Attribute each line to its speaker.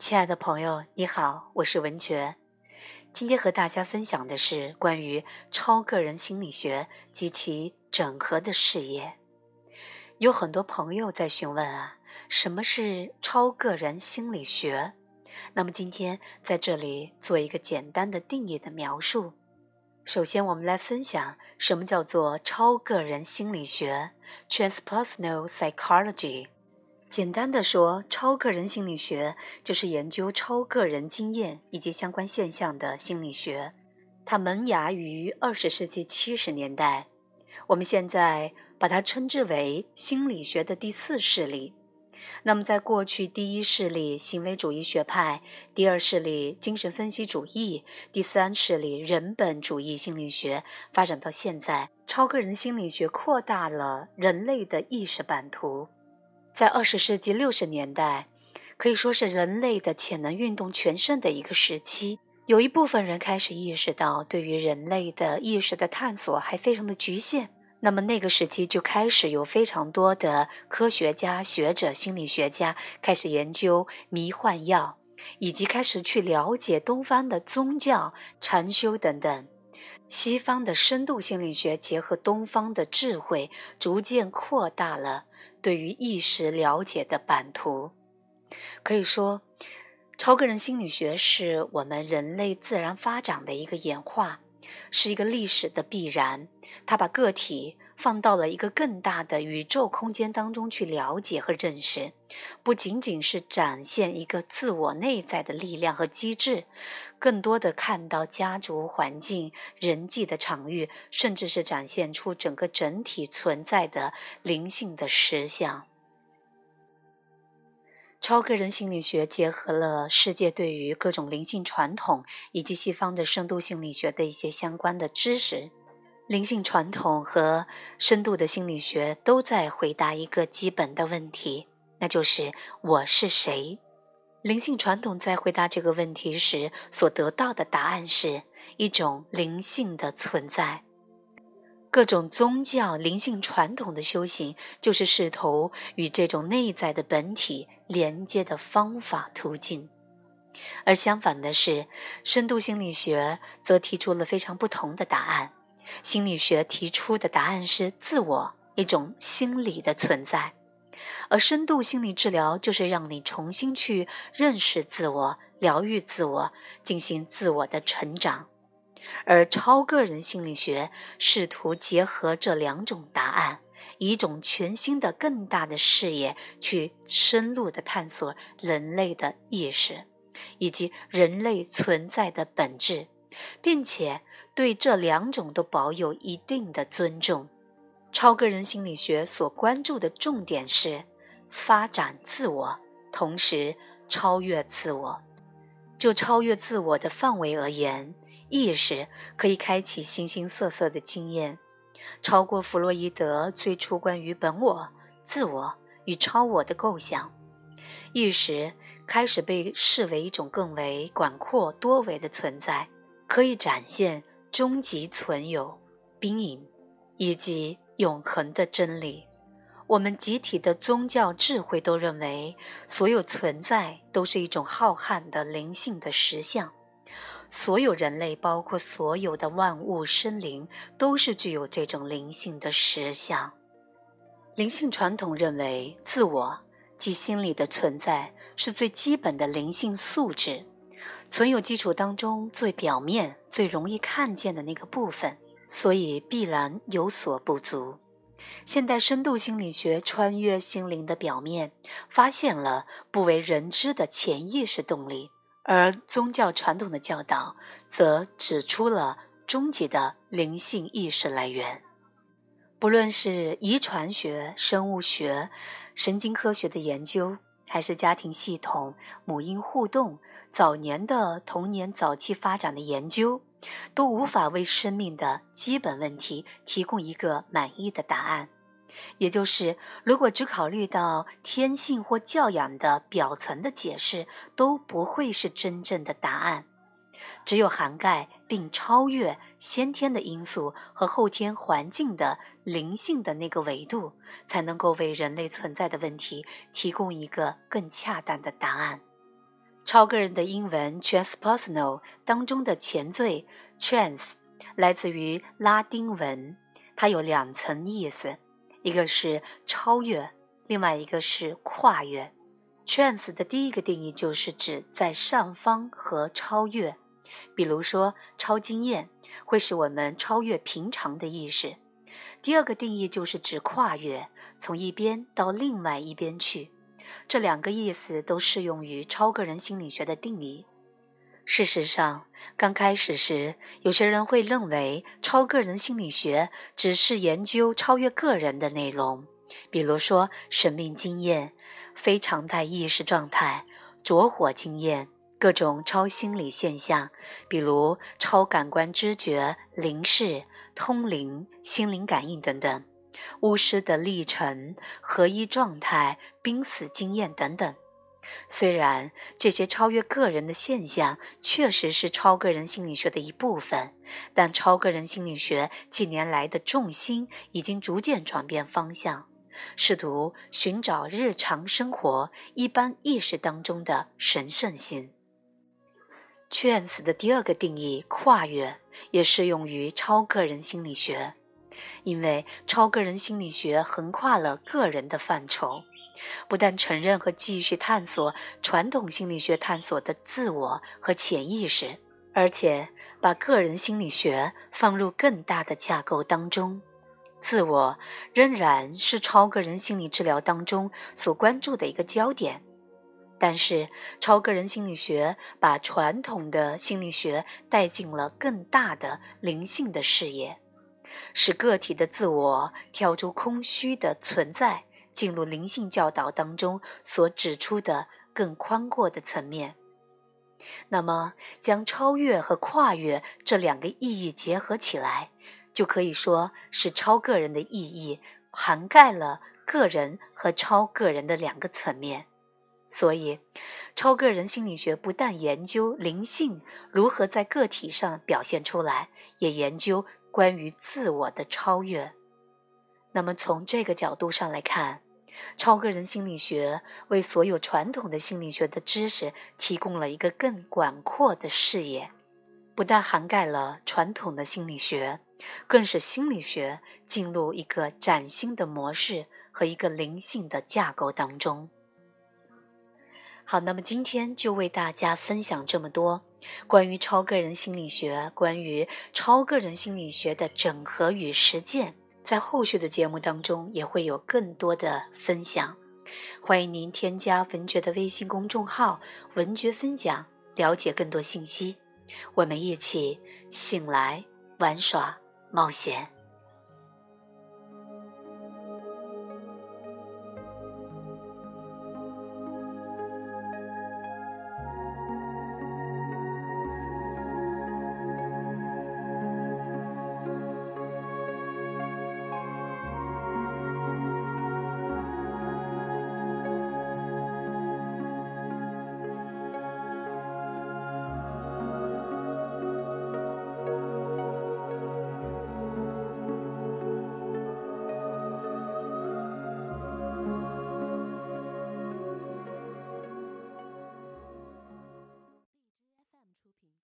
Speaker 1: 亲爱的朋友，你好，我是文觉。今天和大家分享的是关于超个人心理学及其整合的事业。有很多朋友在询问啊，什么是超个人心理学？那么今天在这里做一个简单的定义的描述。首先，我们来分享什么叫做超个人心理学 （Transpersonal Psychology）。简单的说，超个人心理学就是研究超个人经验以及相关现象的心理学。它萌芽于二十世纪七十年代，我们现在把它称之为心理学的第四势力。那么，在过去，第一势力行为主义学派，第二势力精神分析主义，第三势力人本主义心理学，发展到现在，超个人心理学扩大了人类的意识版图。在二十世纪六十年代，可以说是人类的潜能运动全盛的一个时期。有一部分人开始意识到，对于人类的意识的探索还非常的局限。那么那个时期就开始有非常多的科学家、学者、心理学家开始研究迷幻药，以及开始去了解东方的宗教、禅修等等。西方的深度心理学结合东方的智慧，逐渐扩大了。对于意识了解的版图，可以说，超个人心理学是我们人类自然发展的一个演化，是一个历史的必然。它把个体。放到了一个更大的宇宙空间当中去了解和认识，不仅仅是展现一个自我内在的力量和机制，更多的看到家族环境、人际的场域，甚至是展现出整个整体存在的灵性的实相。超个人心理学结合了世界对于各种灵性传统以及西方的深度心理学的一些相关的知识。灵性传统和深度的心理学都在回答一个基本的问题，那就是我是谁。灵性传统在回答这个问题时所得到的答案是一种灵性的存在。各种宗教灵性传统的修行，就是试图与这种内在的本体连接的方法途径。而相反的是，深度心理学则提出了非常不同的答案。心理学提出的答案是自我，一种心理的存在；而深度心理治疗就是让你重新去认识自我、疗愈自我、进行自我的成长。而超个人心理学试图结合这两种答案，以一种全新的、更大的视野去深入的探索人类的意识，以及人类存在的本质。并且对这两种都保有一定的尊重。超个人心理学所关注的重点是发展自我，同时超越自我。就超越自我的范围而言，意识可以开启形形色色的经验，超过弗洛伊德最初关于本我、自我与超我的构想。意识开始被视为一种更为广阔多维的存在。可以展现终极存有、兵营以及永恒的真理。我们集体的宗教智慧都认为，所有存在都是一种浩瀚的灵性的实相。所有人类，包括所有的万物生灵，都是具有这种灵性的实相。灵性传统认为，自我即心理的存在是最基本的灵性素质。存有基础当中最表面、最容易看见的那个部分，所以必然有所不足。现代深度心理学穿越心灵的表面，发现了不为人知的潜意识动力，而宗教传统的教导则指出了终极的灵性意识来源。不论是遗传学、生物学、神经科学的研究。还是家庭系统、母婴互动、早年的童年早期发展的研究，都无法为生命的基本问题提供一个满意的答案。也就是，如果只考虑到天性或教养的表层的解释，都不会是真正的答案。只有涵盖并超越先天的因素和后天环境的灵性的那个维度，才能够为人类存在的问题提供一个更恰当的答案。超个人的英文 transpersonal 当中的前缀 trans 来自于拉丁文，它有两层意思，一个是超越，另外一个是跨越。trans 的第一个定义就是指在上方和超越，比如说超经验会使我们超越平常的意识。第二个定义就是指跨越，从一边到另外一边去。这两个意思都适用于超个人心理学的定义。事实上，刚开始时，有些人会认为超个人心理学只是研究超越个人的内容，比如说生命经验、非常态意识状态、着火经验、各种超心理现象，比如超感官知觉、灵视。通灵、心灵感应等等，巫师的历程、合一状态、濒死经验等等。虽然这些超越个人的现象确实是超个人心理学的一部分，但超个人心理学近年来的重心已经逐渐转变方向，试图寻找日常生活一般意识当中的神圣性。Trans 的第二个定义，跨越，也适用于超个人心理学，因为超个人心理学横跨了个人的范畴，不但承认和继续探索传统心理学探索的自我和潜意识，而且把个人心理学放入更大的架构当中。自我仍然是超个人心理治疗当中所关注的一个焦点。但是，超个人心理学把传统的心理学带进了更大的灵性的视野，使个体的自我跳出空虚的存在，进入灵性教导当中所指出的更宽阔的层面。那么，将超越和跨越这两个意义结合起来，就可以说是超个人的意义涵盖了个人和超个人的两个层面。所以，超个人心理学不但研究灵性如何在个体上表现出来，也研究关于自我的超越。那么，从这个角度上来看，超个人心理学为所有传统的心理学的知识提供了一个更广阔的视野，不但涵盖了传统的心理学，更使心理学进入一个崭新的模式和一个灵性的架构当中。好，那么今天就为大家分享这么多关于超个人心理学，关于超个人心理学的整合与实践，在后续的节目当中也会有更多的分享。欢迎您添加文觉的微信公众号“文觉分享”，了解更多信息。我们一起醒来玩耍冒险。